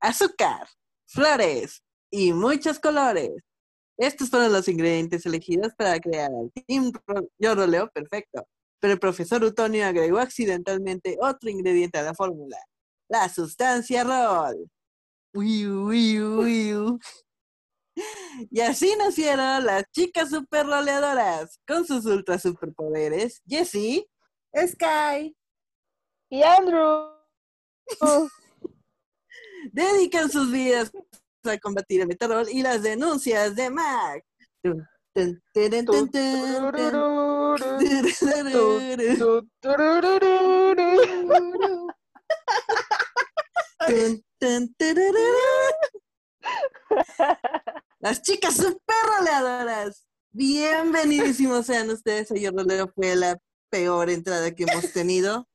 Azúcar, flores y muchos colores. Estos fueron los ingredientes elegidos para crear el Team Yo Roleo perfecto. Pero el profesor Utonio agregó accidentalmente otro ingrediente a la fórmula, la sustancia rol. Y así nacieron las chicas super roleadoras con sus ultra superpoderes, Jessie, Sky y Andrew. Dedican sus vidas a combatir el metarol y las denuncias de Mac. Las chicas super roleadoras. Bienvenidísimos sean ustedes. Yo roleo fue la peor entrada que hemos tenido.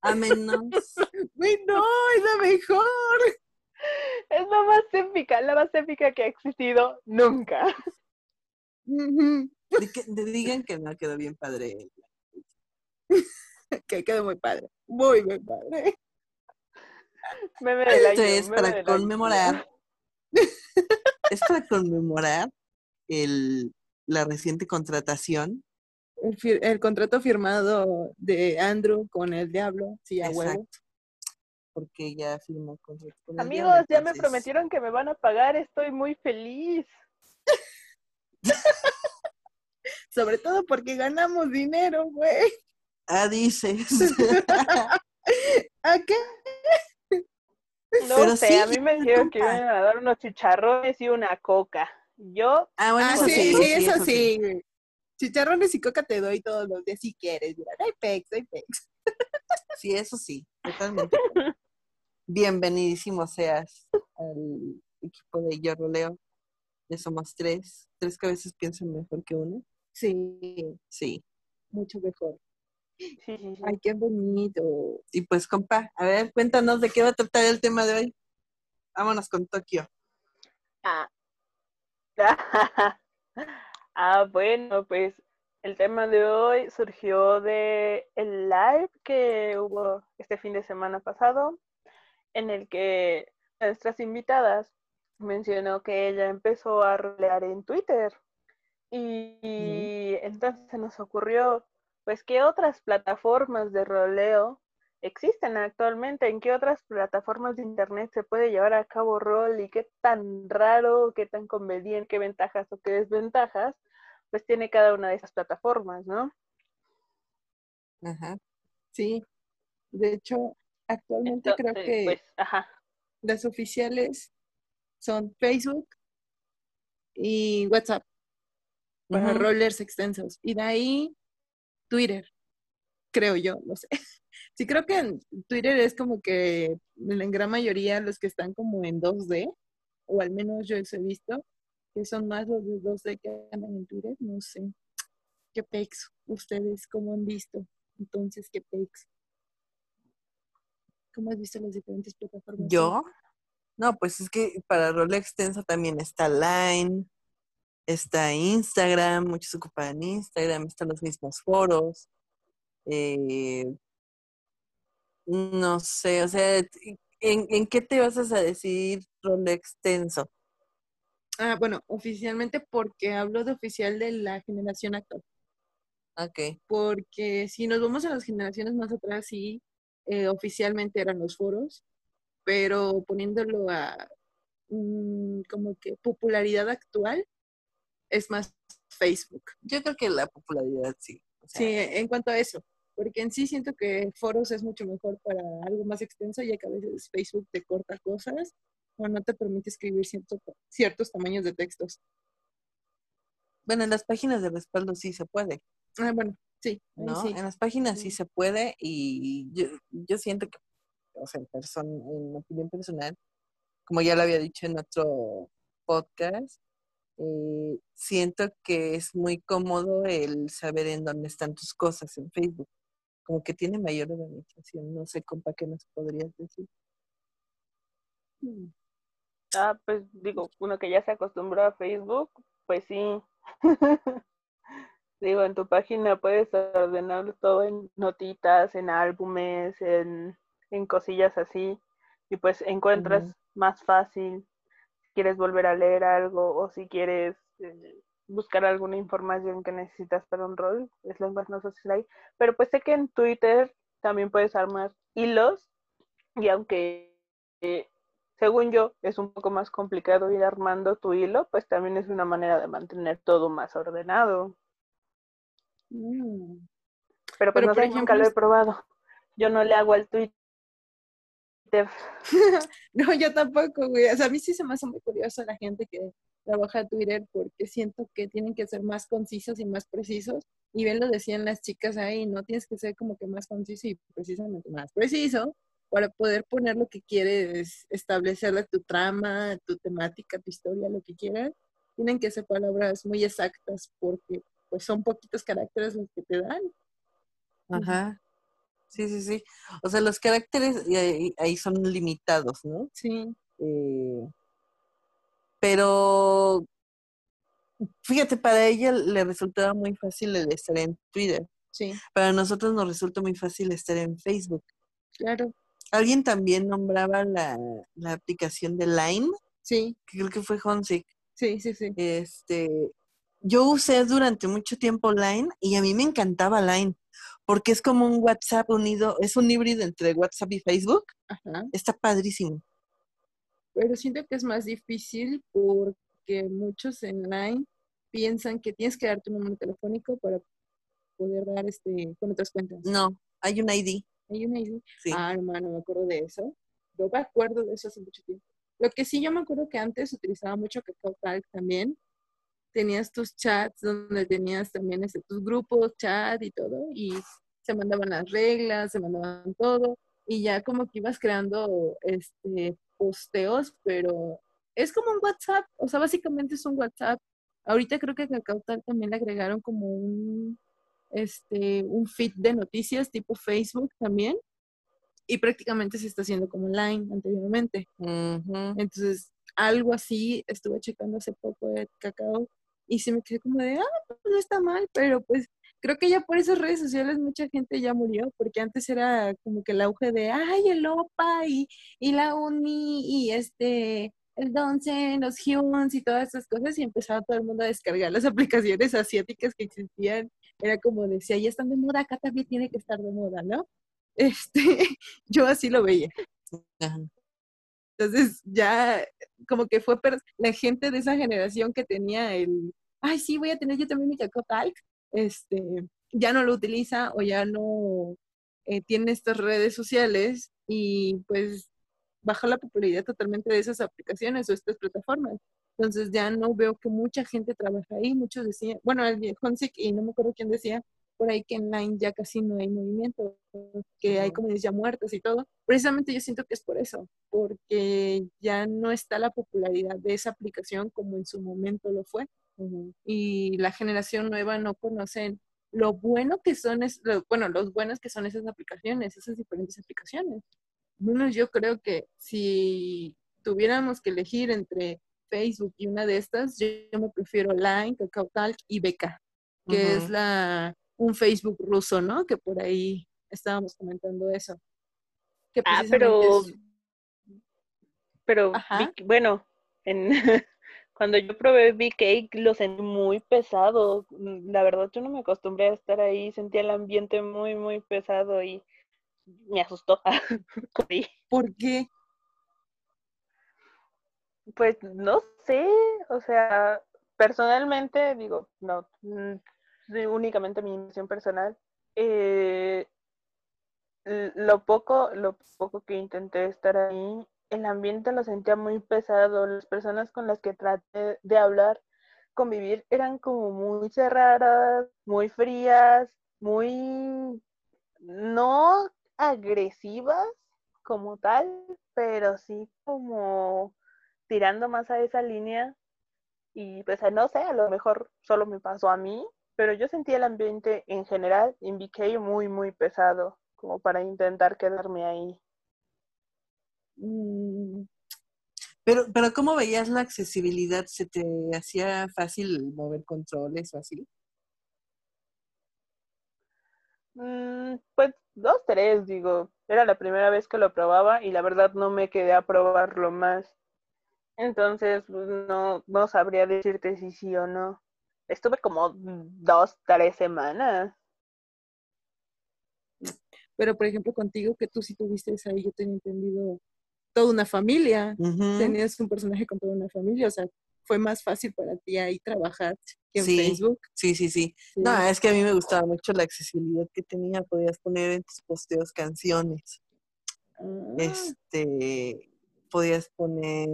A menos. no, es la mejor. Es la más épica, la más épica que ha existido nunca. digan que no quedó bien padre. que quedó muy padre. Muy, muy padre. Esto es para conmemorar. Es para conmemorar el, la reciente contratación. El, contrato firmado de Andrew con el diablo, sí, a huevo. Porque ya firmó contrato con Amigos, ya me prometieron que me van a pagar, estoy muy feliz. Sobre todo porque ganamos dinero, güey. Ah, dices. ¿A qué? No sé, a mí me dijeron que iban a dar unos chicharrones y una coca. Yo. Ah, bueno, ah, sí, sí, eso, sí. Chicharrones y coca te doy todos los días si quieres. Mira, hay pex, hay pex. Sí, eso sí, totalmente. Bienvenidísimo seas al equipo de Yo Roleo. Ya somos tres. Tres cabezas piensan mejor que uno. Sí. Sí. Mucho mejor. Ay, qué bonito. Y pues, compa, a ver, cuéntanos de qué va a tratar el tema de hoy. Vámonos con Tokio. Ah. ah, bueno, pues el tema de hoy surgió de el live que hubo este fin de semana pasado, en el que nuestras invitadas mencionó que ella empezó a rolear en Twitter. Y, entonces se nos ocurrió pues qué otras plataformas de roleo existen actualmente, en qué otras plataformas de internet se puede llevar a cabo rol y qué tan raro, qué tan conveniente, qué ventajas o qué desventajas, pues tiene cada una de esas plataformas, ¿no? Ajá. Sí. De hecho, actualmente creo que pues, ajá. las oficiales son Facebook y WhatsApp para rollers extensos. Y de ahí Twitter, creo yo, no sé. Sí, creo que Twitter es como que en gran mayoría los que están como en 2D, o al menos yo he visto, que son más los de 2D que andan en Twitter, no sé. ¿Qué pex? ¿Ustedes cómo han visto? Entonces, ¿qué pex? ¿Cómo has visto las diferentes plataformas? ¿Yo? No, pues es que para rol extenso también está Line, está Instagram, muchos ocupan Instagram, están los mismos foros. Eh, no sé, o sea, ¿en, ¿en, qué te vas a decidir rol extenso? Ah, bueno, oficialmente porque hablo de oficial de la generación actual. Ok. Porque si nos vamos a las generaciones más atrás, sí, eh, oficialmente eran los foros, pero poniéndolo a mm, como que popularidad actual, es más Facebook. Yo creo que la popularidad sí. sí, en cuanto a eso. Porque en sí siento que foros es mucho mejor para algo más extenso, ya que a veces Facebook te corta cosas o no te permite escribir ciertos tamaños de textos. Bueno, en las páginas de respaldo sí se puede. Ah, bueno, sí. ¿no? En las páginas sí se puede y yo, yo siento que, o sea, en, persona, en opinión personal, como ya lo había dicho en otro podcast, eh, siento que es muy cómodo el saber en dónde están tus cosas en Facebook. Como que tiene mayor organización. No sé, compa, ¿qué nos podrías decir? Mm. Ah, pues digo, uno que ya se acostumbró a Facebook, pues sí. Digo, en tu página puedes ordenar todo en notitas, en álbumes, en, cosillas así, y pues encuentras más fácil quieres volver a leer algo o si quieres eh, buscar alguna información que necesitas para un rol, es lo más no ahí. Pero pues sé que en Twitter también puedes armar hilos, y aunque eh, según yo es un poco más complicado ir armando tu hilo, pues también es una manera de mantener todo más ordenado. Mm. Pero pues no sé, nunca lo he probado. Yo no le hago al Twitter. no, yo tampoco, güey. O sea, a mí sí se me hace muy curioso la gente que trabaja Twitter porque siento que tienen que ser más concisos y más precisos. Y bien lo decían las chicas ahí, no tienes que ser como que más conciso y precisamente más preciso para poder poner lo que quieres, establecer tu trama, tu temática, tu historia, lo que quieras. Tienen que ser palabras muy exactas porque pues son poquitos caracteres los que te dan. Ajá. Sí, sí, sí. O sea, los caracteres ahí, son limitados, ¿no? Sí. Eh, pero fíjate, para ella le resultaba muy fácil el estar en Twitter. Sí. Para nosotros nos resulta muy fácil estar en Facebook. Claro. Alguien también nombraba la, la aplicación de Line. Sí. Que creo que fue Honsick. Sí, sí, sí. Este, yo usé durante mucho tiempo Line y a mí me encantaba Line porque es como un WhatsApp unido, es un híbrido entre WhatsApp y Facebook. Ajá. Está padrísimo. Pero siento que es más difícil porque muchos en Line piensan que tienes que dar tu número telefónico para poder dar este con otras cuentas. No, hay un ID. Hay un ID. Ah, hermano, me acuerdo de eso. Yo me acuerdo de eso hace mucho tiempo. Lo que sí yo me acuerdo que antes utilizaba mucho Kakao Talk también tenías tus chats donde tenías también este, tus grupos, chat y todo, y se mandaban las reglas, se mandaban todo, y ya como que ibas creando este, posteos, pero es como un WhatsApp, o sea, básicamente es un WhatsApp. Ahorita creo que a Tal también le agregaron como un, este, un feed de noticias tipo Facebook también, y prácticamente se está haciendo como online anteriormente. Entonces, algo así estuve checando hace poco de Cacao y se me quedé como de, ah, pues no está mal, pero pues creo que ya por esas redes sociales mucha gente ya murió, porque antes era como que el auge de, ay, el OPA y, y la UNI y este, el Donsen, los Humans y todas esas cosas, y empezaba todo el mundo a descargar las aplicaciones asiáticas que existían. Era como decía, ya están de moda, acá también tiene que estar de moda, ¿no? Este, yo así lo veía. Entonces ya como que fue la gente de esa generación que tenía el, ay, sí, voy a tener yo también mi Cacao este, ya no lo utiliza o ya no eh, tiene estas redes sociales y pues bajó la popularidad totalmente de esas aplicaciones o estas plataformas. Entonces ya no veo que mucha gente trabaja ahí, muchos decían, bueno, el Honsick y no me acuerdo quién decía, por ahí que en Line ya casi no hay movimiento, que hay comunidades ya muertas y todo. Precisamente yo siento que es por eso, porque ya no está la popularidad de esa aplicación como en su momento lo fue. Y la generación nueva no conocen lo bueno que son, es, bueno, los buenos que son esas aplicaciones, esas diferentes aplicaciones. Bueno, yo creo que si tuviéramos que elegir entre Facebook y una de estas, yo, me prefiero Line, KakaoTalk y Beca, que es la un Facebook ruso, ¿no? Que por ahí estábamos comentando eso. ah, pero, pero bueno, en, cuando yo probé Big Cake lo sentí muy pesado. La verdad yo no me acostumbré a estar ahí, sentía el ambiente muy, muy pesado y me asustó. ¿Por qué? Pues no sé, o sea, personalmente digo, no, únicamente mi impresión personal. Eh, lo poco, lo poco que intenté estar ahí, el ambiente lo sentía muy pesado. Las personas con las que traté de hablar, convivir, eran como muy cerradas, muy frías, muy no agresivas como tal, pero sí como tirando más a esa línea. Y pues no sé, a lo mejor solo me pasó a mí, pero yo sentí el ambiente en general en BK muy, muy pesado, como para intentar quedarme ahí. Mm. Pero, pero ¿cómo veías la accesibilidad? ¿Se te hacía fácil mover controles o así? Mm, pues dos, tres, digo. Era la primera vez que lo probaba y la verdad no me quedé a probarlo más. Entonces, pues, no, no sabría decirte si sí o no. Estuve como dos, tres semanas. Pero, por ejemplo, contigo, que tú sí tuviste ahí, yo tenía entendido toda una familia. Tenías un personaje con toda una familia. O sea, fue más fácil para ti ahí trabajar que en Facebook. Sí, sí, sí, No, es que a mí me gustaba mucho la accesibilidad que tenía. Podías poner en tus posteos canciones. Ah. Este, podías poner...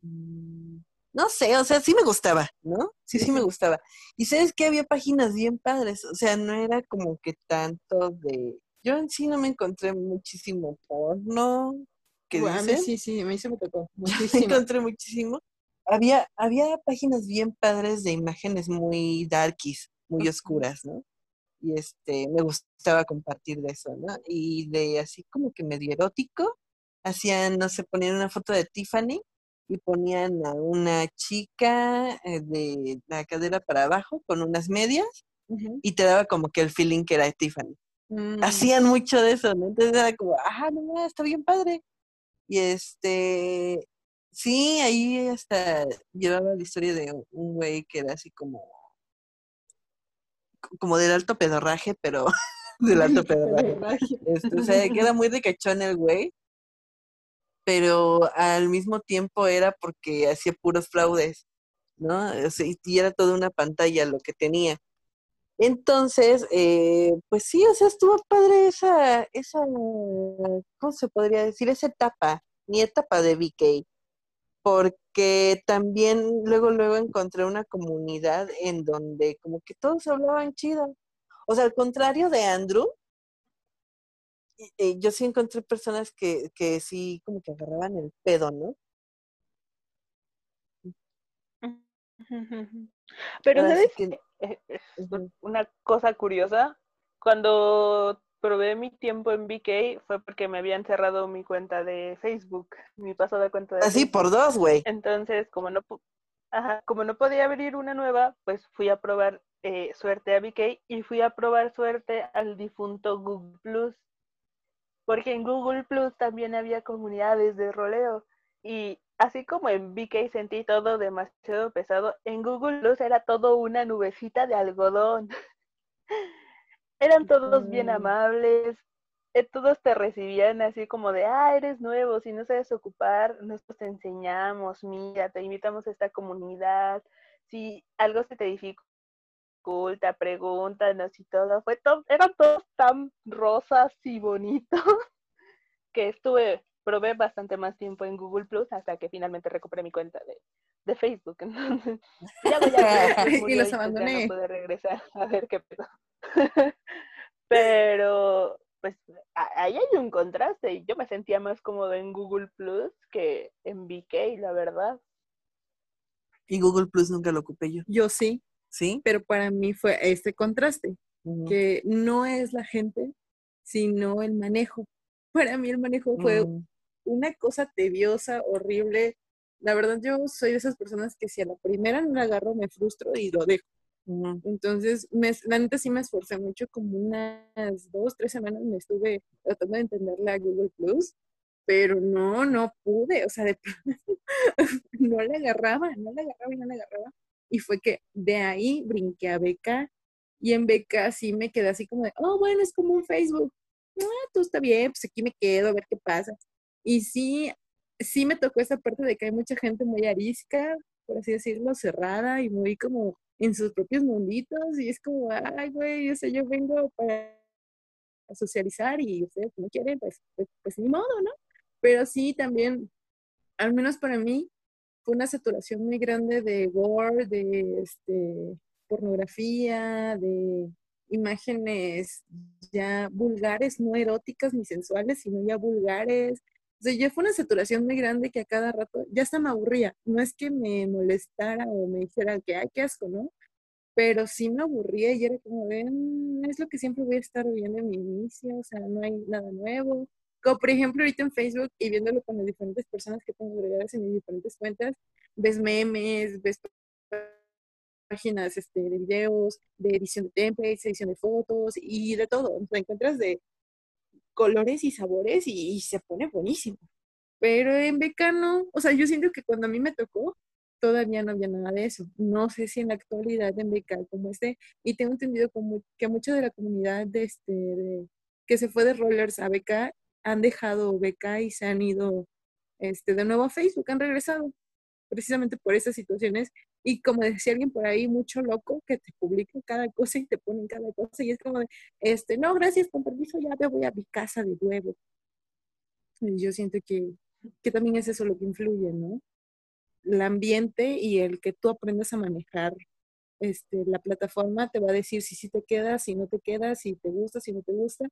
Mm, no sé, o sea, sí me gustaba, ¿no? Sí, sí me gustaba. Y sabes que había páginas bien padres, o sea, no era como que tanto de... Yo en sí no me encontré muchísimo porno, que sí, sí, a mí se me tocó muchísimo. encontré muchísimo. Había, había páginas bien padres de imágenes muy darkies, muy oscuras, ¿no? Y este, me gustaba compartir de eso, ¿no? Y de así como que medio erótico, hacían, no sé, ponían una foto de Tiffany y ponían a una chica eh, de la cadera para abajo con unas medias y te daba como que el feeling que era Tiffany. Mm. Hacían mucho de eso, ¿no? Entonces era como, ah, no, está bien padre. Y este, sí, ahí hasta llevaba la historia de un güey que era así como, como del alto pedorraje, pero del alto pedorraje. Este, o sea, queda muy de cachón el güey, pero al mismo tiempo era porque hacía puros fraudes, ¿no? O sea, y era toda una pantalla lo que tenía. Entonces, eh, pues sí, o sea, estuvo padre esa, esa, ¿cómo se podría decir? Esa etapa, mi etapa de VK, porque también luego, luego encontré una comunidad en donde como que todos hablaban chido. O sea, al contrario de Andrew, eh, yo sí encontré personas que, que sí como que agarraban el pedo, ¿no? Pero, ¿sabes? Que es una cosa curiosa. Cuando probé mi tiempo en BK fue porque me habían cerrado mi cuenta de Facebook, mi pasada cuenta de Así por dos, güey. Entonces, como no, como no podía abrir una nueva, pues fui a probar eh, suerte a BK y fui a probar suerte al difunto Google Plus. Porque en Google Plus también había comunidades de roleo. Y así como en VK sentí todo demasiado pesado, en Google Plus era todo una nubecita de algodón. Eran todos bien amables, eh, todos te recibían así como de, ah, eres nuevo, si no sabes ocupar, nosotros te enseñamos, mira, te invitamos a esta comunidad, si algo se te dificulta, pregúntanos y todo, fue todo, eran todos tan rosas y bonitos que estuve probé bastante más tiempo en Google Plus hasta que finalmente recuperé mi cuenta de, de Facebook. Entonces, ya voy a y los abandoné. Ya no pude regresar a ver qué pedo. Pero, pues, ahí hay un contraste y yo me sentía más cómodo en Google Plus que en VK, la verdad. Y Google Plus nunca lo ocupé yo. Yo sí. ¿Sí? Pero para mí fue este contraste, que no es la gente, sino el manejo. Para mí el manejo fue mm una cosa tediosa, horrible. La verdad, yo soy de esas personas que si a la primera no la agarro, me frustro y lo dejo. Entonces, me, la neta sí me esforcé mucho, como unas dos, tres semanas me estuve tratando de entenderle a Google Plus, pero no, no pude, o sea, de, no la agarraba, no la agarraba y no la agarraba. Y fue que de ahí brinqué a Beca y en Beca sí me quedé así como de, oh, bueno, es como un Facebook. Ah, todo está bien, pues aquí me quedo a ver qué pasa. Y sí, sí me tocó esa parte de que hay mucha gente muy arisca, por así decirlo, cerrada y muy como en sus propios munditos y es como, ay, güey, o sea, yo vengo para socializar y ustedes no quieren, pues, pues, pues, ni modo, ¿no? Pero sí, también, al menos para mí, fue una saturación muy grande de gore, de este, pornografía, de imágenes ya vulgares, no eróticas ni sensuales, sino ya vulgares, o sea, ya fue una saturación muy grande que a cada rato ya hasta me aburría. No es que me molestara o me dijera que, ay, qué asco, ¿no? Pero sí me aburría y era como, ven, es lo que siempre voy a estar viendo en mi inicio, o sea, no hay nada nuevo. Como por ejemplo ahorita en Facebook y viéndolo con las diferentes personas que tengo agregadas en mis diferentes cuentas, ves memes, ves páginas este, de videos, de edición de templates, edición de fotos y de todo. Te encuentras de colores y sabores y, se pone buenísimo. Pero en Becano, o sea, yo siento que cuando a mí me tocó, todavía no había nada de eso. No sé si en la actualidad en Beca como esté, y tengo entendido como que mucha de la comunidad de este, que se fue de Rollers a Beca han dejado Beca y se han ido este, de nuevo a Facebook, han regresado precisamente por esas situaciones. Y como decía alguien por ahí, mucho loco que te publica cada cosa y te ponen cada cosa. Y es como de, este, no, gracias, con permiso, ya me voy a mi casa de nuevo. Y yo siento que, que también es eso lo que influye, ¿no? El ambiente y el que tú aprendas a manejar este, la plataforma te va a decir si sí te quedas, si no te quedas, si te gusta, si no te gusta.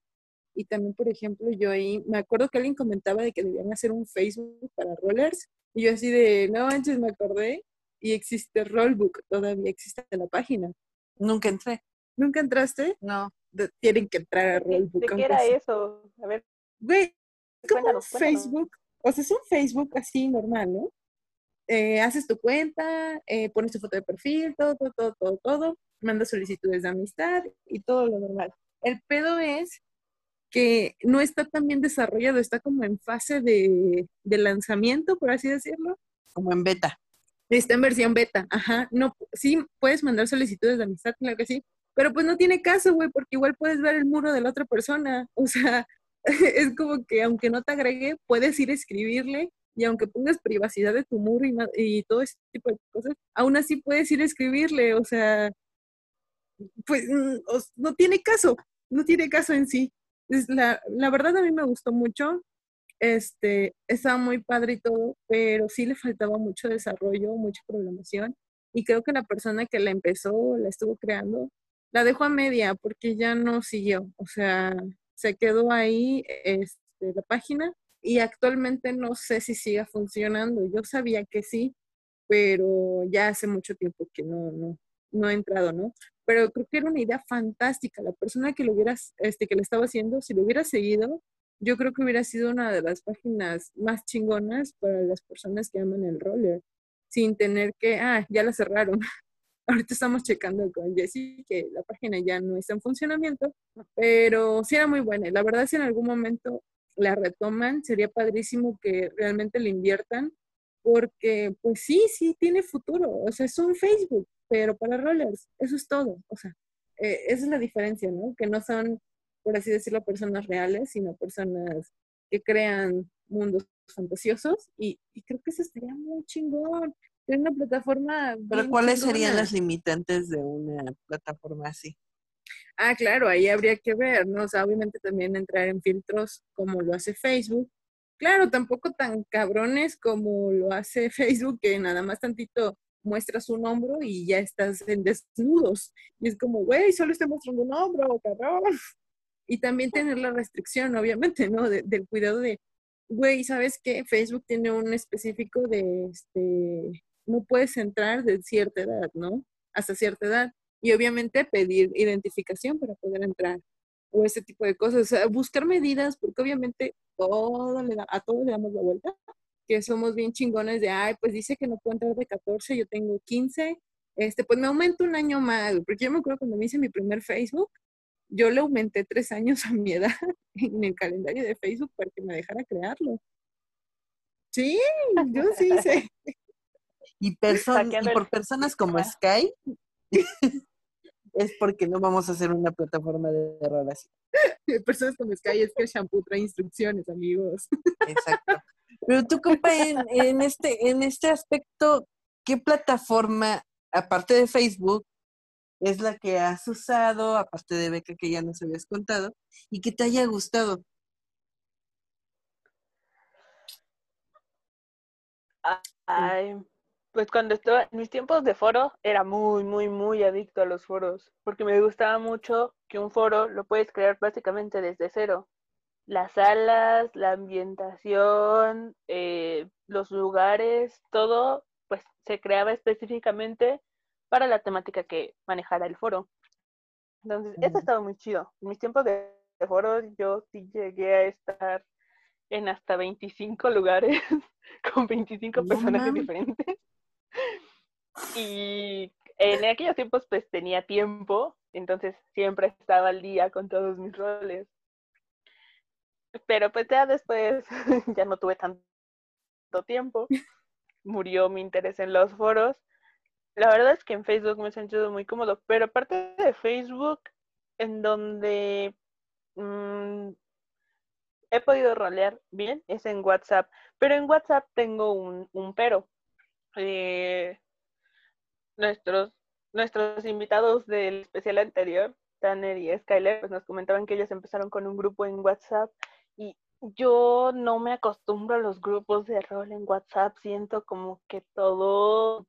Y también, por ejemplo, yo ahí, me acuerdo que alguien comentaba de que debían hacer un Facebook para rollers y yo así de, no manches, me acordé. Y existe Rollbook, todavía existe la página. Nunca entré. ¿Nunca entraste? No. tienen que entrar a Rollbook. ¿De qué era eso? A ver. Güey, es como Facebook. O sea, es un Facebook así normal, ¿no? Eh, haces tu cuenta, eh, pones tu foto de perfil, todo, todo, todo, todo, todo, mandas solicitudes de amistad y todo lo normal. El pedo es que no está tan bien desarrollado, está como en fase de, lanzamiento, por así decirlo. Como en beta. Está en versión beta, ajá. No, sí, puedes mandar solicitudes de amistad, claro que sí, pero pues no tiene caso, güey, porque igual puedes ver el muro de la otra persona. O sea, es como que aunque no te agregue, puedes ir a escribirle y aunque pongas privacidad de tu muro y, y todo ese tipo de cosas, aún así puedes ir a escribirle, o sea, pues mm, no tiene caso, no tiene caso en sí la, verdad a mí me gustó mucho, este, estaba muy padre y todo, pero sí le faltaba mucho desarrollo, mucha programación. Y creo que la persona que la empezó, la estuvo creando, la dejó a media porque ya no siguió. O sea, se quedó ahí este, la página y actualmente no sé si siga funcionando. Yo sabía que sí, pero ya hace mucho tiempo que no, no, no he entrado, ¿no? Pero creo que era una idea fantástica. La persona que lo hubiera, este, que lo estaba haciendo, si lo hubiera seguido, yo creo que hubiera sido una de las páginas más chingonas para las personas que aman el roller, sin tener que, ah, ya la cerraron. Ahorita estamos checando con Jessie que la página ya no está en funcionamiento, pero sí era muy buena. La verdad, si en algún momento la retoman, sería padrísimo que realmente le inviertan, porque pues sí, sí tiene futuro. O sea, es un Facebook pero para rollers, eso es todo. O sea, eh, esa es la diferencia, ¿no? Que no son, por así decirlo, personas reales, sino personas que crean mundos fantasiosos y, creo que eso estaría muy chingón. Tener una plataforma. Pero ¿cuáles serían las limitantes de una plataforma así? Ah, claro, ahí habría que ver, ¿no? O sea, obviamente también entrar en filtros como lo hace Facebook. Claro, tampoco tan cabrones como lo hace Facebook, que nada más tantito muestras un hombro y ya estás en desnudos. Y es como, güey, solo estoy mostrando un hombro, cabrón. Y también tener la restricción, obviamente, ¿no? del cuidado de, güey, ¿sabes qué? Facebook tiene un específico de, este, no puedes entrar de cierta edad, ¿no? Hasta cierta edad. Y obviamente pedir identificación para poder entrar. O ese tipo de cosas. O sea, buscar medidas, porque obviamente todo le da, a todos le damos la vuelta que somos bien chingones de, ay, pues dice que no puedo entrar de 14, yo tengo 15, este, pues me aumento un año más, porque yo me acuerdo cuando me hice mi primer Facebook, yo le aumenté tres años a mi edad en el calendario de Facebook para que me dejara crearlo. Sí, yo sí sé. Y, y por personas como Sky, es porque no vamos a hacer una plataforma de relación. Personas como Sky es que el shampoo trae instrucciones, amigos. Exacto. Pero tú, compa, en, este, en este aspecto, ¿qué plataforma, aparte de Facebook, es la que has usado, aparte de Beca que ya nos habías contado, y que te haya gustado? Ay, pues cuando estaba en mis tiempos de foro, era muy, muy, muy adicto a los foros, porque me gustaba mucho que un foro lo puedes crear básicamente desde cero las salas, la ambientación, eh, los lugares, todo, pues se creaba específicamente para la temática que manejara el foro. Entonces, eso ha estado muy chido. En mis tiempos de, foro, yo sí llegué a estar en hasta 25 lugares con 25 personajes diferentes. Y en aquellos tiempos pues tenía tiempo, entonces siempre estaba al día con todos mis roles. Pero pues ya después ya no tuve tanto tiempo, murió mi interés en los foros. La verdad es que en Facebook me he sentido muy cómodo, pero aparte de Facebook, en donde mm, he podido rolear bien, es en WhatsApp. Pero en WhatsApp tengo un, un pero. Eh, nuestros, nuestros invitados del especial anterior, Tanner y Skyler, pues nos comentaban que ellos empezaron con un grupo en WhatsApp y yo no me acostumbro a los grupos de rol en WhatsApp, siento como que todo,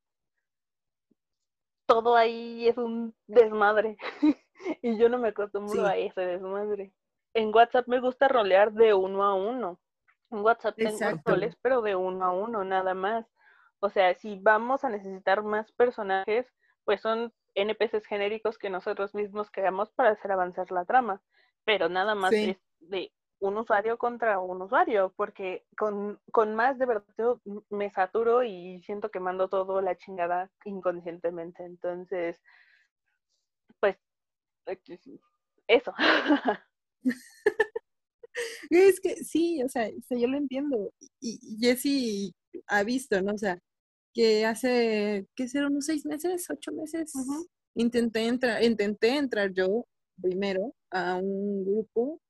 todo ahí es un desmadre y yo no me acostumbro a ese desmadre. En WhatsApp me gusta rolear de uno a uno. En WhatsApp tengo roles, pero de uno a uno, nada más. O sea, si vamos a necesitar más personajes, pues son NPCs genéricos que nosotros mismos creamos para hacer avanzar la trama. Pero nada más es de un usuario contra un usuario, porque con, con más de verdad yo me saturo y siento que mando todo la chingada inconscientemente. Entonces, pues, eso. es que sí, o sea, yo lo entiendo. Y Jessy ha visto, ¿no? O sea, que hace, ¿qué será? Unos seis meses, ocho meses, intenté, entrar, intenté entrar yo primero a un grupo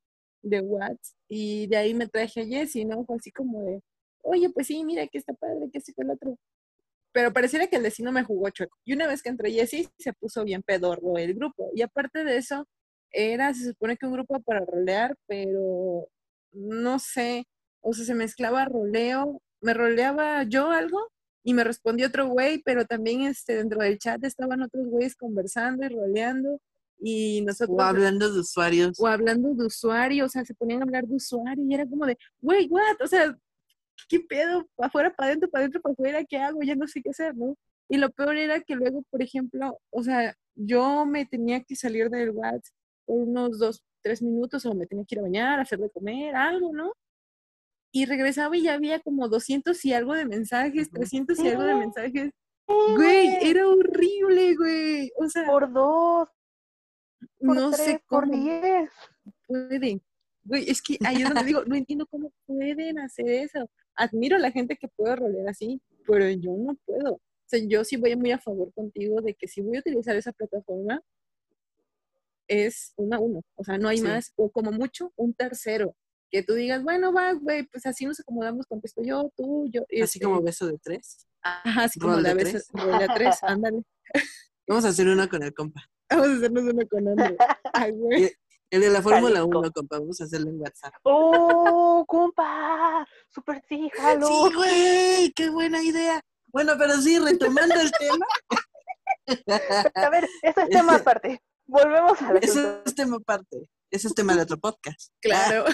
de WhatsApp y de ahí me traje a Jessie, ¿no? Fue así como de, oye, pues sí, mira que está padre, que sí, que el otro. Pero pareciera que el vecino me jugó chueco. Y una vez que entré Jessie, se puso bien pedorro el grupo. Y aparte de eso, era, se supone que un grupo para rolear, pero no sé, o sea, se mezclaba roleo, me roleaba yo algo y me respondió otro güey, pero también este, dentro del chat estaban otros güeyes conversando y roleando y nosotros... O hablando de usuarios. O hablando de usuarios, o sea, se ponían a hablar de usuarios y era como de, güey, what, o sea, ¿qué pedo? ¿Para afuera, para adentro, para adentro, para afuera? ¿Qué hago? Ya no sé qué hacer, ¿no? Y lo peor era que luego, por ejemplo, o sea, yo me tenía que salir del WhatsApp por unos dos, tres minutos o me tenía que ir a bañar, hacer de comer, algo, ¿no? y regresaba y ya había como 200 y algo de mensajes, 300 y algo de mensajes. Güey, era horrible, güey. O sea, por dos. No sé cómo por diez. pueden. Güey, es que ahí es donde digo, no entiendo cómo pueden hacer eso. Admiro a la gente que puede rolear así, pero yo no puedo. O sea, yo sí voy muy a favor contigo de que si voy a utilizar esa plataforma, es una a uno. O sea, no hay más, o como mucho, un tercero que tú digas, bueno, va, güey, pues así nos acomodamos, contesto yo, tú, yo. Así este como beso de tres. Ajá, así como la beso de tres, ándale. Vamos a hacer una con el compa. Vamos a hacernos una con André. Ay, güey. El de la Fórmula 1, compa, vamos a hacerlo en WhatsApp. ¡Oh, compa! ¡Súper sí, jalo! Sí, güey, qué buena idea. Bueno, pero sí, retomando el tema. a ver, ese es tema aparte. Volvemos a la Ese es tema aparte. Ese es tema de otro podcast. Claro.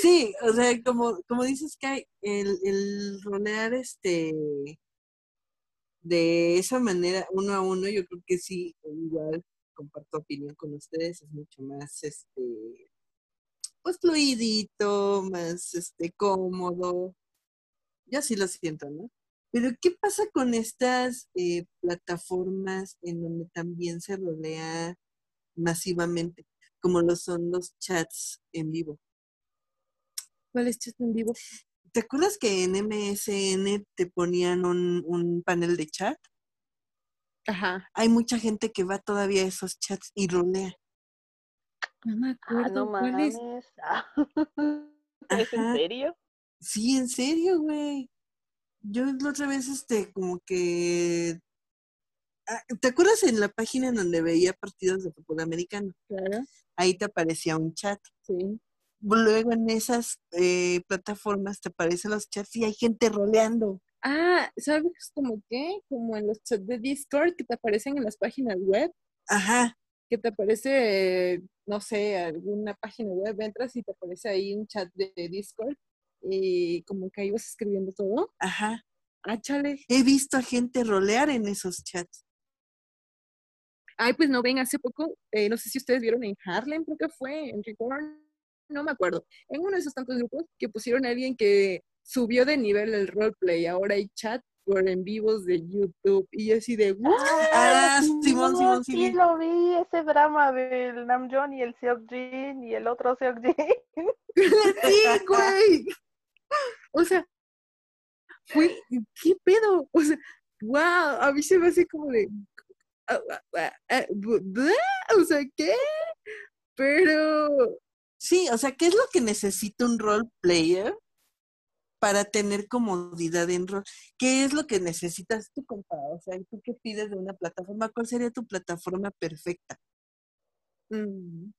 sí, o sea, como, como dices que el, el rolear este de esa manera, uno a uno, yo creo que sí, igual comparto opinión con ustedes, es mucho más este pues fluidito, más este cómodo. Yo sí lo siento, ¿no? Pero ¿qué pasa con estas eh, plataformas en donde también se rolea masivamente, como lo son los chats en vivo. ¿Cuáles chats en vivo? ¿Te acuerdas que en MSN te ponían un, panel de chat? Ajá. Hay mucha gente que va todavía a esos chats y rolea. No me ah, acuerdo. mames. ¿Es en serio? Sí, en serio, güey. Yo la otra vez, este, como que Ah, ¿Te acuerdas en la página en donde veía partidos de fútbol americano? Claro. Ahí te aparecía un chat. Sí. Luego en esas eh, plataformas te aparecen los chats y hay gente roleando. Ah, ¿sabes como qué? Como en los chats de Discord que te aparecen en las páginas web. Ajá. Que te aparece, no sé, alguna página web, entras y te aparece ahí un chat de Discord y como que ahí vas escribiendo todo. Ajá. Ah, chale. He visto a gente rolear en esos chats. Ay, pues no ven, hace poco, eh, no sé si ustedes vieron en Harlem, creo que fue, en Reborn, no me acuerdo, en uno de esos tantos grupos que pusieron a alguien que subió de nivel el roleplay, ahora hay chat por en vivos de YouTube. Y así de, Ah, Simón, No, Simón, sí sí. lo vi, ese drama del Namjoon y el Seokjin y el otro Seokjin. sí, güey. O sea, fue, ¿qué pedo? O sea, wow, a mí se me hace como de, ah, ah, ah, o sea, ¿qué? Pero, Sí, o sea, ¿qué es lo que necesita un role player para tener comodidad en rol? ¿Qué es lo que necesitas tú, compa? O sea, ¿tú qué pides de una plataforma? ¿Cuál sería tu plataforma perfecta? mm,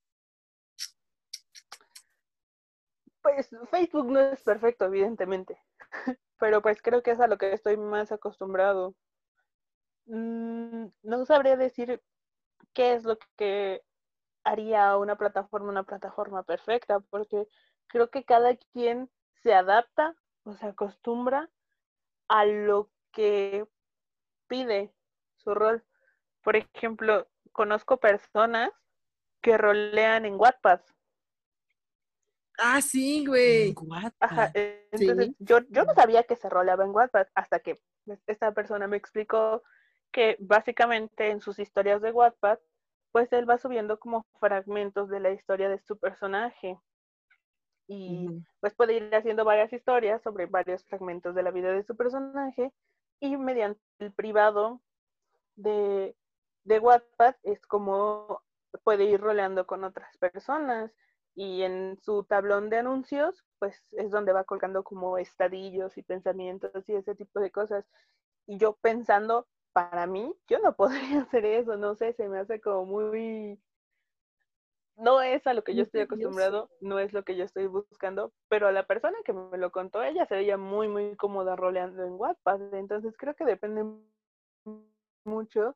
Pues Facebook no es perfecto, evidentemente. Pero pues creo que es a lo que estoy más acostumbrado. Mm, No sabría decir qué es lo que haría una plataforma una plataforma perfecta, porque creo que cada quien se adapta o se acostumbra a lo que pide su rol. Por ejemplo, conozco personas que rolean en Wattpad. ah, sí, güey. Ajá, entonces Sí. yo, yo no sabía que se roleaba en Wattpad hasta que esta persona me explicó que básicamente en sus historias de Wattpad, pues él va subiendo como fragmentos de la historia de su personaje. Y pues puede ir haciendo varias historias sobre varios fragmentos de la vida de su personaje y mediante el privado de, de Wattpad es como puede ir roleando con otras personas. Y en su tablón de anuncios pues es donde va colgando como estadillos y pensamientos y ese tipo de cosas. Y yo pensando para mí yo no podría hacer eso no sé se me hace como muy no es a lo que yo estoy acostumbrado, no es lo que yo estoy buscando, pero a la persona que me lo contó, ella se veía muy, muy cómoda roleando en Wattpad, entonces creo que depende mucho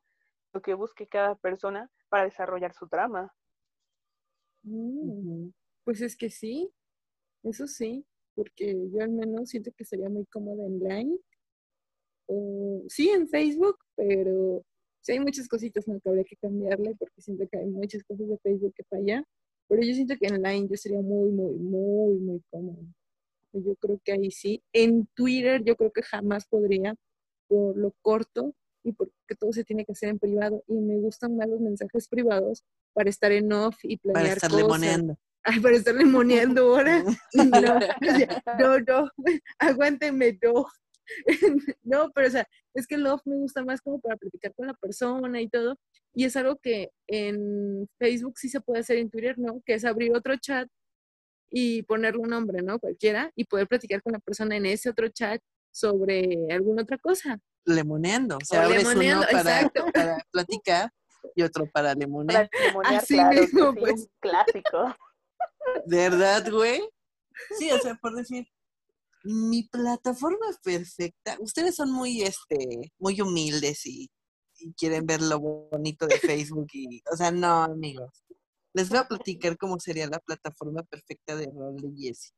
lo que busque cada persona para desarrollar su trama. Mm. Pues es que sí, eso sí, porque yo al menos siento que sería muy cómoda en Line. Sí, en Facebook, pero sí hay muchas cositas ¿no? que habría que cambiarle porque siento que hay muchas cosas de Facebook que fallan. Pero yo siento que en Line yo sería muy, muy, muy, muy cómoda. Yo creo que ahí sí. En Twitter yo creo que jamás podría por lo corto y porque todo se tiene que hacer en privado. Y me gustan más los mensajes privados para estar en off y Para planear estar cosas. limoneando. Ay, para estar limoneando ahora. No, no, no, aguántenme, no. No, pero o sea, es que el love me gusta más como para platicar con la persona y todo. Y es algo que en Facebook sí se puede hacer en Twitter, ¿no? Que es abrir otro chat y ponerle un nombre, ¿no? Cualquiera, y poder platicar con la persona en ese otro chat sobre alguna otra cosa. Lemoneando. O sea, O abres lemoneando, uno para, para platicar y otro para lemonear. Para Así claro, mismo, pues. un clásico. ¿De verdad, güey? Sí, o sea, por decir, mi plataforma perfecta. Ustedes son muy, este, muy humildes y, y quieren ver lo bonito de Facebook y, o sea, no, amigos. Les voy a platicar cómo sería la plataforma perfecta de rol de Jessie.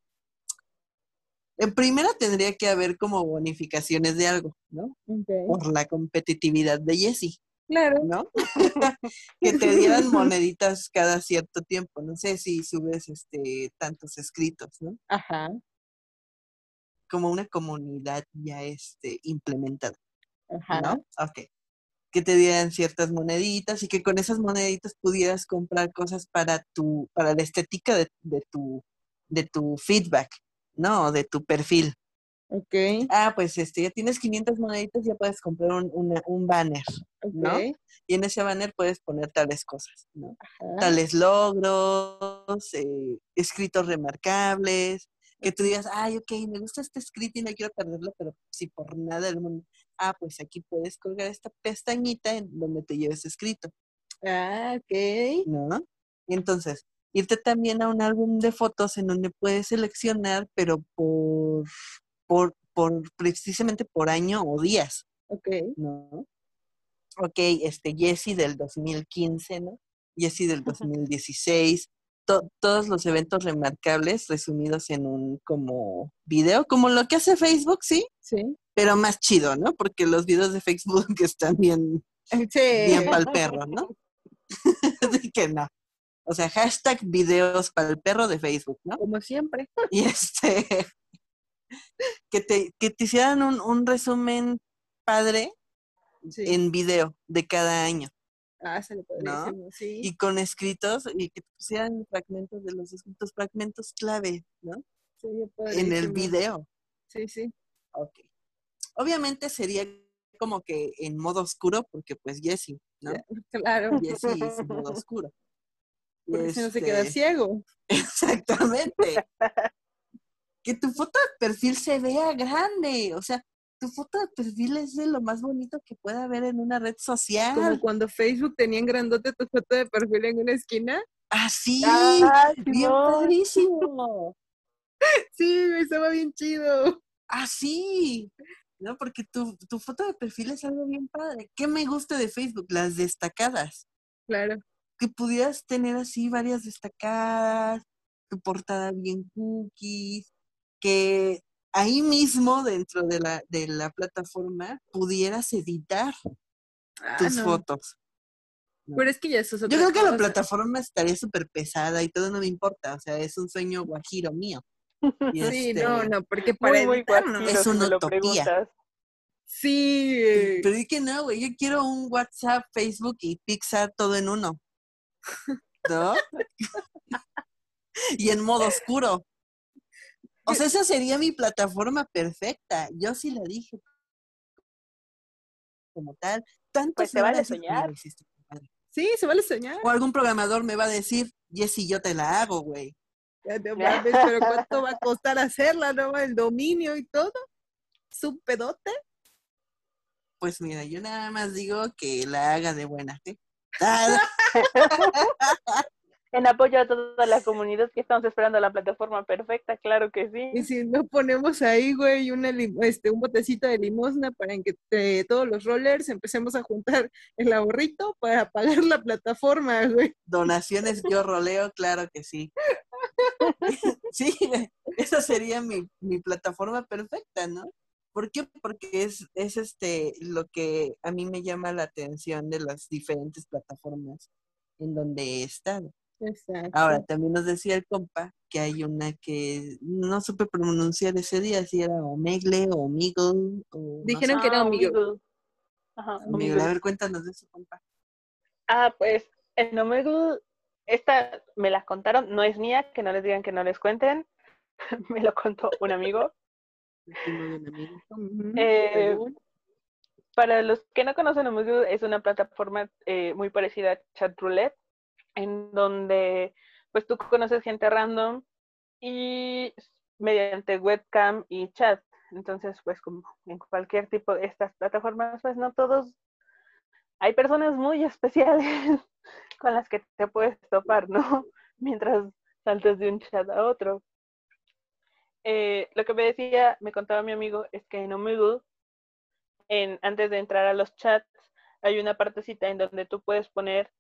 En primera tendría que haber como bonificaciones de algo, ¿no? Por la competitividad de Jessie. Claro. ¿no? que te dieran moneditas cada cierto tiempo. No sé si subes este tantos escritos, ¿no? Ajá. Como una comunidad ya este, implementada, Ajá. ¿no? Ok. Que te dieran ciertas moneditas y que con esas moneditas pudieras comprar cosas para tu, para la estética de, de tu, de tu feedback, ¿no? De tu perfil. Ok. Ah, pues este, ya tienes 500 moneditas, ya puedes comprar un, una- un banner. ¿no? Y en ese banner puedes poner tales cosas, ¿no? Ajá. tales logros, eh, escritos remarcables, que tú digas, ay, ok, me gusta este escrito y no quiero perderlo, pero si por nada del mundo, ah, pues aquí puedes colgar esta pestañita en donde te lleves escrito, Ah, ok. ¿no? Entonces, irte también a un álbum de fotos en donde puedes seleccionar, pero por, por, por precisamente por año o días, Ok. ¿no? Ok, este Jesse del 2015, ¿no? Jesse del 2016, to- todos los eventos remarcables resumidos en un como video, como lo que hace Facebook, sí, Sí. pero más chido, ¿no? Porque los videos de Facebook están bien, Sí. bien para el perro, ¿no? Así que no. O sea, hashtag videos para el perro de Facebook, ¿no? Como siempre. Y este, que te, que te hicieran un, un resumen padre Sí. en video de cada año. Ah, se le podría ¿no? decir, sí. Y con escritos, y que pusieran fragmentos de los escritos, fragmentos clave, ¿no? sí, En el video. Sí, sí. Ok. Obviamente sería como que en modo oscuro, porque pues Jessie, ¿no? Claro. Jessie es en modo oscuro. Porque si no se queda este, ciego. Exactamente. que tu foto de perfil se vea grande. O sea, tu foto de perfil es de lo más bonito que pueda haber en una red social. Como cuando Facebook tenía en grandote tu foto de perfil en una esquina. Así, Ah, bien Simón. padrísimo. Sí, estaba bien chido. Así. ¿No? Porque tu, tu foto de perfil es algo bien padre. ¿Qué me gusta de Facebook? Las destacadas. Claro. que pudieras tener así varias destacadas, tu portada bien cookies, que ahí mismo dentro de la, de la plataforma pudieras editar Ah, tus no. fotos. Pero es que ya eso es Yo creo que la plataforma estaría súper pesada y todo no me importa, o sea, es un sueño guajiro mío. Y Sí, este, no, no, porque para Muy, muy editar, no. guajiro, Es si una lo utopía. Sí, Pero di que no, güey, yo quiero un WhatsApp, Facebook y Pixar todo en uno. ¿No? y en modo oscuro. O sea, esa sería mi plataforma perfecta. Yo sí la dije como tal. Tanto Pues se vale soñar. Sí, se vale soñar. O algún programador me va a decir, Jessy, yo te la hago, güey. Ya te mames, pero ¿cuánto va a costar hacerla, no? El dominio y todo. ¿Es un pedote? Pues mira, yo nada más digo que la haga de buena fe. Ah, En apoyo a toda la comunidad que estamos esperando la plataforma perfecta, claro que Y sí. si no ponemos ahí, güey, una lim- este, un botecito de limosna para que te- todos los rollers empecemos a juntar el ahorrito para pagar la plataforma, güey. Donaciones yo roleo, claro que sí. Sí, esa sería mi, mi plataforma perfecta, ¿no? ¿Por qué? Porque es, es este lo que a mí me llama la atención de las diferentes plataformas en donde he estado. Exacto. Ahora, también nos decía el compa que hay una que no supe pronunciar ese día, si era Omegle o Omegle o no Dijeron sé. que era Ah, Omegle. Omegle. Ajá, Omegle. Omegle. A ver, cuéntanos de eso, compa. Ah, pues en Omegle, esta me la contaron, no es mía, que no les digan que no les cuenten. me lo contó un amigo. Un. Eh, para los que no conocen Omegle, es una plataforma eh, muy parecida a Chatroulette, en donde pues tú conoces gente random y mediante webcam y chat. Entonces, pues como en cualquier tipo de estas plataformas, pues no todos, hay personas muy especiales con las que te puedes topar, ¿no? Mientras saltas de un chat a otro. Eh, lo que me decía, me contaba mi amigo, es que en Omegle, en, antes de entrar a los chats, hay una partecita en donde tú puedes poner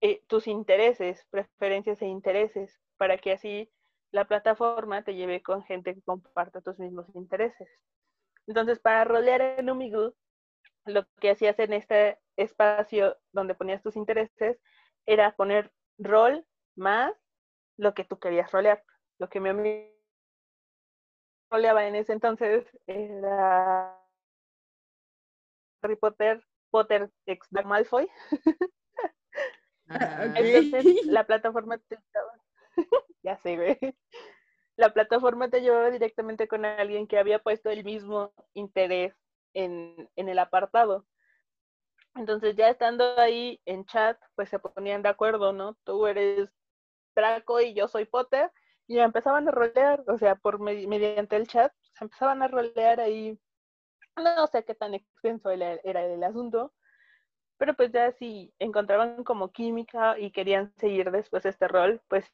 eh, tus intereses, preferencias e intereses, para que así la plataforma te lleve con gente que comparta tus mismos intereses. Entonces, para rolear en Omegle, lo que hacías en este espacio donde ponías tus intereses era poner rol más lo que tú querías rolear. Lo que mi amigo roleaba en ese entonces era Harry Potter, Potter ex Malfoy. Entonces la plataforma te ya sé, güey. La plataforma te llevaba directamente con alguien que había puesto el mismo interés en, en el apartado. Entonces ya estando ahí en chat, pues se ponían de acuerdo, ¿no? Tú eres Draco y yo soy Potter, y empezaban a rolear, o sea, por medi- mediante el chat, se empezaban a rolear ahí. No sé qué tan extenso era, era el asunto, pero pues ya si encontraban como química y querían seguir después este rol, pues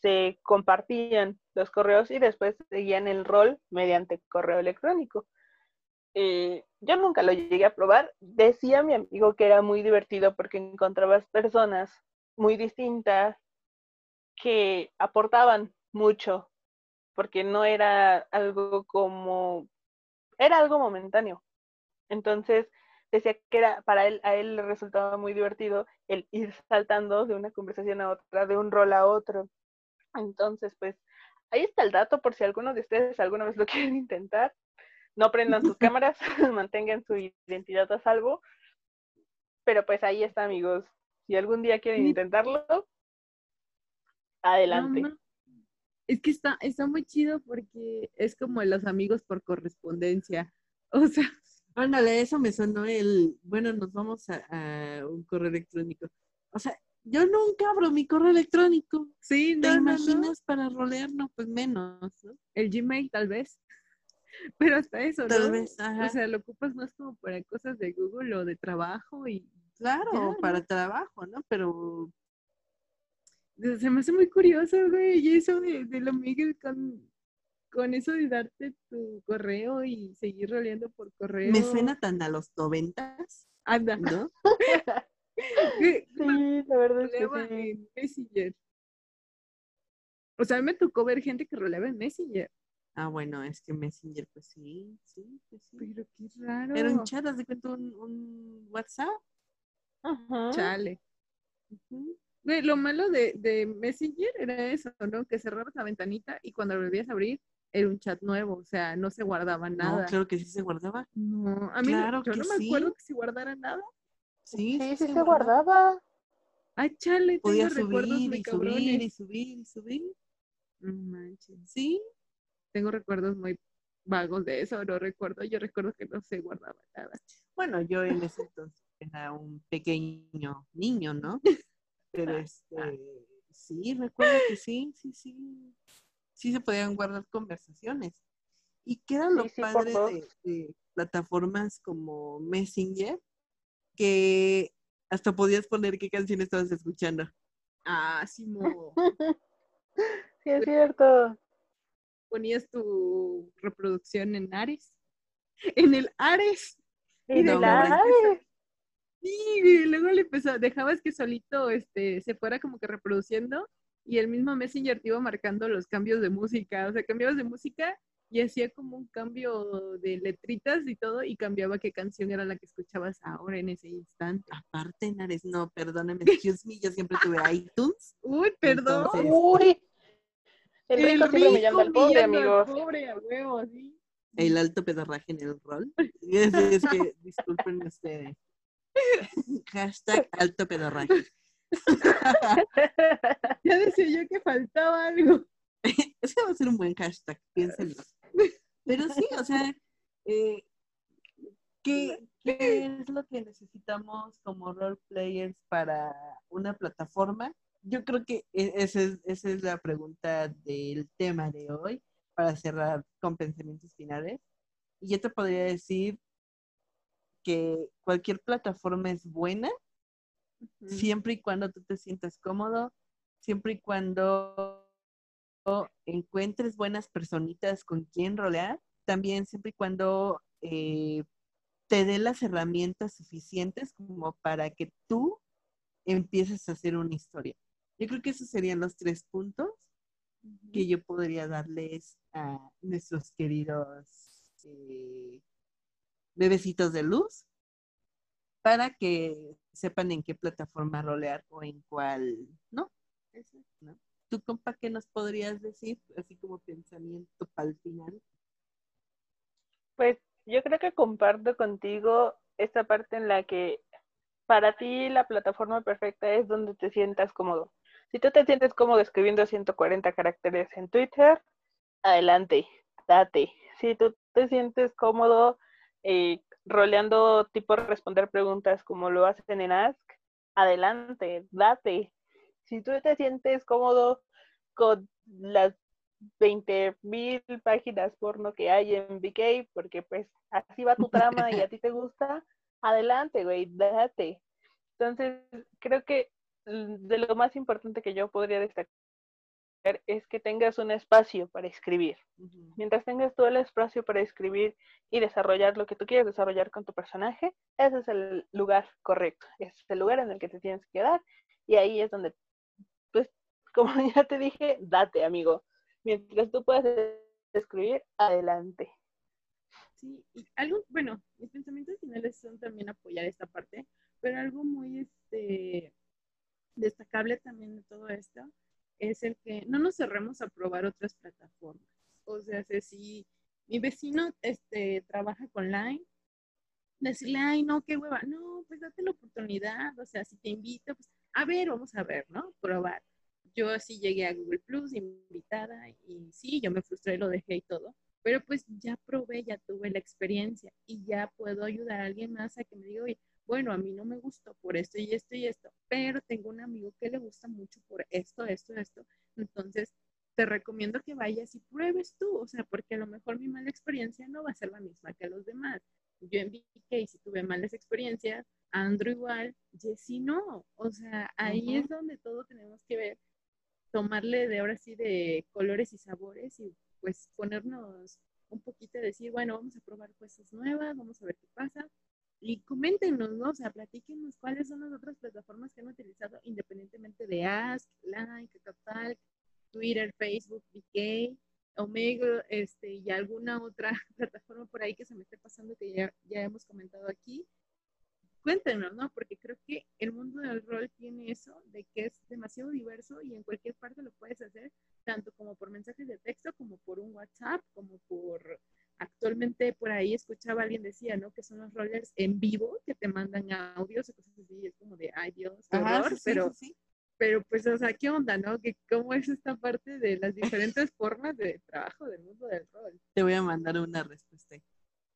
se compartían los correos y después seguían el rol mediante correo electrónico. Eh, yo nunca lo llegué a probar. Decía mi amigo que era muy divertido porque encontrabas personas muy distintas que aportaban mucho, porque no era algo como, era algo momentáneo. Entonces, decía que era, para él, a él le resultaba muy divertido el ir saltando de una conversación a otra, de un rol a otro. Entonces, pues, ahí está el dato por si alguno de ustedes alguna vez lo quieren intentar. no prendan sus cámaras, mantengan su identidad a salvo. Pero pues ahí está, amigos. Si algún día quieren intentarlo, adelante. Es que está, está muy chido porque es como los amigos por correspondencia. O sea, ándale, eso me sonó el, bueno, nos vamos a, a un correo electrónico. O sea, yo nunca abro mi correo electrónico. Sí, ¿Te no, no, imaginas para rolear? No, pues menos, ¿no? El Gmail tal vez. Pero hasta eso, Tal ¿no? vez, ajá. O sea, lo ocupas más como para cosas de Google o de trabajo y claro, para trabajo, ¿no? Pero se me hace muy curioso, güey, y eso de, de lo Miguel con, con eso de darte tu correo y seguir roleando por correo. me suena tan a los noventas, Anda. ¿no? Sí, la verdad es que roleaba sí. en Messenger. O sea, a mí me tocó ver gente que roleaba en Messenger. Ah, bueno, es que Messenger, pues sí, sí, pues sí. Pero qué raro. Era un chat, haz de cuenta un, un WhatsApp. Ajá. Chale. Lo malo de, de Messenger era eso, ¿no? Que cerrabas la ventanita y cuando lo volvías a abrir era un chat nuevo, o sea, no se guardaba nada. No, claro que sí se guardaba. No, a mí no- Claro yo que no me sí. acuerdo que se guardara nada. Sí, Sí, sí se guardaba. Ay, chale, tengo Podías recuerdos subir muy y subir y subir y subir. No manches. Sí, Tengo recuerdos muy vagos de eso, no recuerdo. Yo recuerdo que no se guardaba nada. bueno, yo en ese entonces era un pequeño niño, ¿no? Pero este, sí, recuerdo que sí, sí, sí. Sí se podían guardar conversaciones. ¿Y qué era lo Sí, sí, por padre de, de plataformas como Messenger? Que hasta podías poner qué canción estabas escuchando. Ah, sí, mo. Sí, es cierto. Ponías tu reproducción en Ares. En el Ares. Y no, de hombre. la Sí, güey, luego le empezó, dejabas que solito este, se fuera como que reproduciendo y el mismo Messenger te iba marcando los cambios de música, o sea, cambiabas de música y hacía como un cambio de letritas y todo y cambiaba qué canción era la que escuchabas ahora en ese instante. Aparte, Nares, no, perdóname, excuse me, yo siempre tuve iTunes. Uy, perdón. Entonces, Uy. El rico siempre humillando al pobre, humillando al amigos. pobre, a huevo, sí. El alto pedorraje en el rol. Es, es que, disculpen ustedes. Hashtag alto pedorraje. Ya decía yo que faltaba algo. Ese va a ser un buen hashtag, piénsenlo. Pero sí, o sea, eh, ¿qué, qué es lo que necesitamos como role players para una plataforma? Yo creo que e- esa es, esa es la pregunta del tema de hoy para cerrar con pensamientos finales. Y yo te podría decir que cualquier plataforma es buena siempre y cuando tú te sientas cómodo, siempre y cuando encuentres buenas personitas con quien rolear, también siempre y cuando eh, te dé las herramientas suficientes como para que tú empieces a hacer una historia. Yo creo que esos serían los tres puntos que yo podría darles a nuestros queridos eh, bebecitos de luz para que sepan en qué plataforma rolear o en cuál no. ¿Tú, compa, qué nos podrías decir? Así como pensamiento para el final. Pues yo creo que comparto contigo esta parte en la que para ti la plataforma perfecta es donde te sientas cómodo. Si tú te sientes cómodo escribiendo 140 caracteres en Twitter, adelante, date. Si tú te sientes cómodo eh, roleando tipo responder preguntas como lo hacen en Ask, adelante, date. Si tú te sientes cómodo con las 20.000 páginas porno que hay en BK, porque pues así va tu trama y a ti te gusta, adelante, güey, date. Entonces, creo que mm, de lo más importante que yo podría destacar es que tengas un espacio para escribir. Ujú. Mientras tengas todo el espacio para escribir y desarrollar lo que tú quieres desarrollar con tu personaje, ese es el lugar correcto, ese es el lugar en el que te tienes que quedar y ahí es donde, pues, como ya te dije, date, amigo. Mientras tú puedas escribir, adelante. Sí, y algo, bueno, mis pensamientos finales son también apoyar esta parte, pero algo muy este, destacable también de todo esto es el que no nos cerremos a probar otras plataformas. O sea, si mi vecino este, trabaja con Line, decirle, ay, no, qué hueva, no, pues date la oportunidad, o sea, si te invito, pues, a ver, vamos a ver, ¿no? Probar. Yo así llegué a Google Plus, invitada, y sí, yo me frustré, lo dejé y todo, pero pues ya probé, ya tuve la experiencia y ya puedo ayudar a alguien más a que me diga, oye, bueno, a mí no me gustó por esto y esto y esto, pero tengo un amigo que le gusta mucho por esto, esto, esto. Entonces, te recomiendo que vayas y pruebes tú, o sea, porque a lo mejor mi mala experiencia no va a ser la misma que los demás. Yo en BK si tuve malas experiencias, Andrew igual, Jessy no. O sea, ahí es donde todo tenemos que ver, tomarle de ahora sí de colores y sabores y pues ponernos un poquito de decir, bueno, vamos a probar cosas nuevas, vamos a ver qué pasa y coméntenos, ¿no? O sea, platíquenos cuáles son las otras plataformas que han utilizado independientemente de Ask, Line, Capital, Twitter, Facebook, VK, Omega, este, y alguna otra plataforma por ahí que se me esté pasando que ya, ya hemos comentado aquí. Cuéntenos, ¿no? Porque creo que el mundo del rol tiene eso, de que es demasiado diverso y en cualquier parte lo puedes hacer, tanto como por mensajes de texto, como por un WhatsApp, como por actualmente por ahí escuchaba alguien decía, ¿no? Que son los rollers en vivo que te mandan audios y cosas así, es como de, ay Dios, qué horror, pero, pero pues, o sea, ¿qué onda, no? Que ¿Cómo es esta parte de las diferentes formas de trabajo del mundo del rol? Te voy a mandar una respuesta.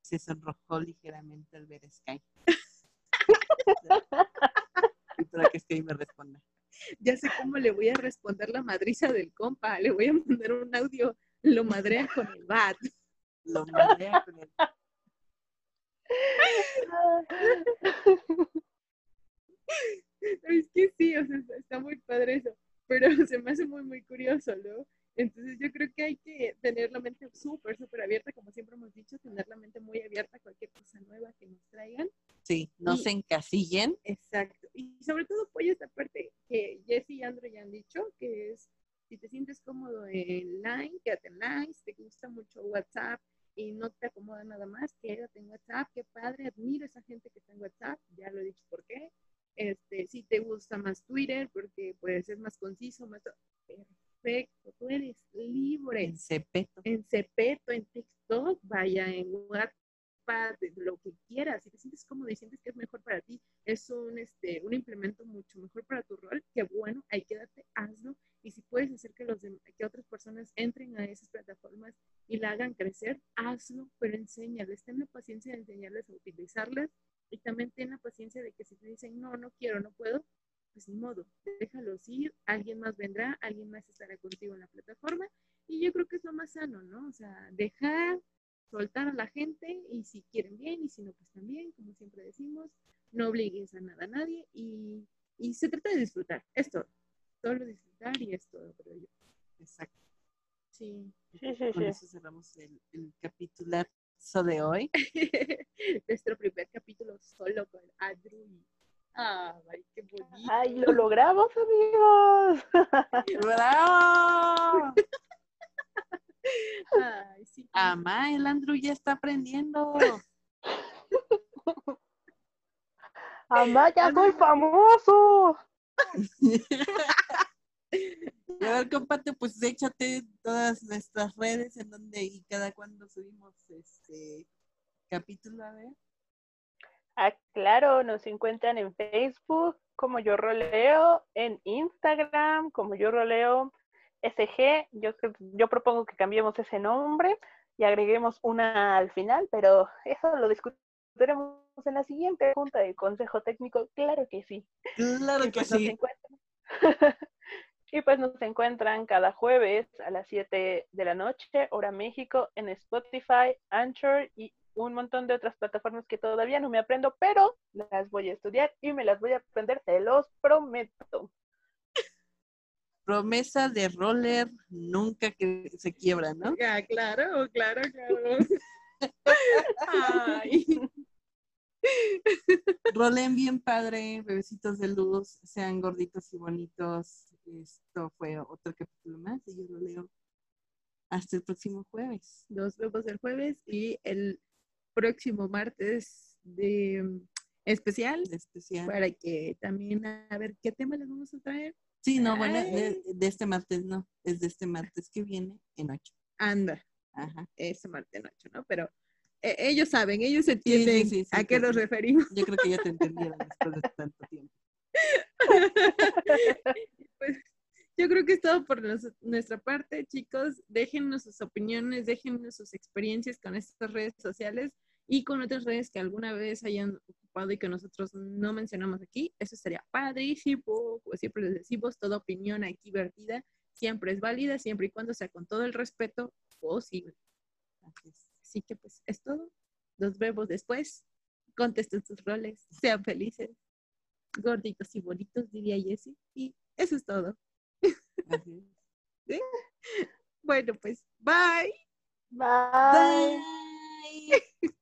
Se sonrojó ligeramente al ver Sky. y para que Sky me responda. Ya sé cómo le voy a responder la madriza del compa. Le voy a mandar un audio, lo madrea con el bat lo madrea con el... Es que sí, o sea, está muy padre eso, pero se me hace muy, muy curioso, ¿no? Entonces yo creo que hay que tener la mente súper, súper abierta, como siempre hemos dicho, tener la mente muy abierta a cualquier cosa nueva que nos traigan. Sí, no se encasillen. Exacto. Y sobre todo apoya esta parte que Jesse y Andrew ya han dicho, que es si te sientes cómodo en Line, quédate en Line, si te gusta mucho WhatsApp, y no te acomoda nada más, quédate en WhatsApp, qué padre, admiro a esa gente que está en WhatsApp, ya lo he dicho por qué. Este, si te gusta más Twitter, porque pues es más conciso, más perfecto, tú eres libre. En Cepeto. En Cepeto, en TikTok, vaya, en WhatsApp lo que quieras, si te sientes cómodo y sientes que es mejor para ti, es un, este, un implemento mucho mejor para tu rol, que bueno, ahí quédate, hazlo, y si puedes hacer que, los que otras personas entren a esas plataformas y la hagan crecer, hazlo, pero enséñales, ten la paciencia de enseñarles a utilizarlas, y también ten la paciencia de que si te dicen, no, no quiero, no puedo, pues ni modo, déjalos ir, alguien más vendrá, alguien más estará contigo en la plataforma, y yo creo que es lo más sano, ¿no? O sea, dejar soltar a la gente y si quieren bien y si no, pues también, como siempre decimos, no obligues a nada a nadie y, y se trata de disfrutar, es todo, solo disfrutar y es todo, creo yo. Exacto. Sí. Sí, sí, Con eso cerramos el, el capítulo de hoy. Nuestro primer capítulo solo con Andrew y... ¡Ay, qué bonito! ¡Ay, lo logramos, amigos! ¡Bravo! Ay, sí. Amá, el Andrew ya está aprendiendo. ¡Amaya, soy famoso! A ver, comparte, pues échate todas nuestras redes en donde y cada cuando subimos este capítulo, a ver. Ah, claro, nos encuentran en Facebook como yo roleo, en Instagram como yo roleo SG. Yo, yo propongo que cambiemos ese nombre y agreguemos una al final, pero eso lo discutiremos en la siguiente junta de consejo técnico. Claro que sí. Claro Y que pues sí. y pues nos encuentran cada jueves a las 7 de la noche, hora México, en Spotify, Anchor y un montón de otras plataformas que todavía no me aprendo, pero las voy a estudiar y me las voy a aprender, se los prometo. Promesa de roller nunca que se quiebra, ¿no? Ah, claro, claro, claro. Ay. Rolen bien padre, bebecitos de luz, sean gorditos y bonitos. Esto fue otro capítulo más de Yo Roleo. Hasta el próximo jueves. Nos vemos el jueves y el próximo martes de mm, especial De especial. para que también a ver qué tema les vamos a traer. Sí, no, bueno, de, este martes no, es de este martes que viene en ocho. Anda, Ajá. ese Marte Nacho, ¿no? Pero eh, ellos saben, ellos entienden a qué nos referimos. Yo creo que ya te entendieron después de tanto tiempo. pues, yo creo que es todo por nuestra parte, chicos. Déjennos sus opiniones, déjennos sus experiencias con estas redes sociales y con otras redes que alguna vez hayan ocupado y que nosotros no mencionamos aquí. Eso sería padrísimo. Pues siempre les decimos, toda opinión aquí vertida siempre es válida, siempre y cuando sea con todo el respeto posible. Así que pues es todo. Nos vemos después. Contesten sus roles. Sean felices. Gorditos y bonitos, diría Jessie. Y eso es todo. Bueno, pues, bye. Bye. Bye.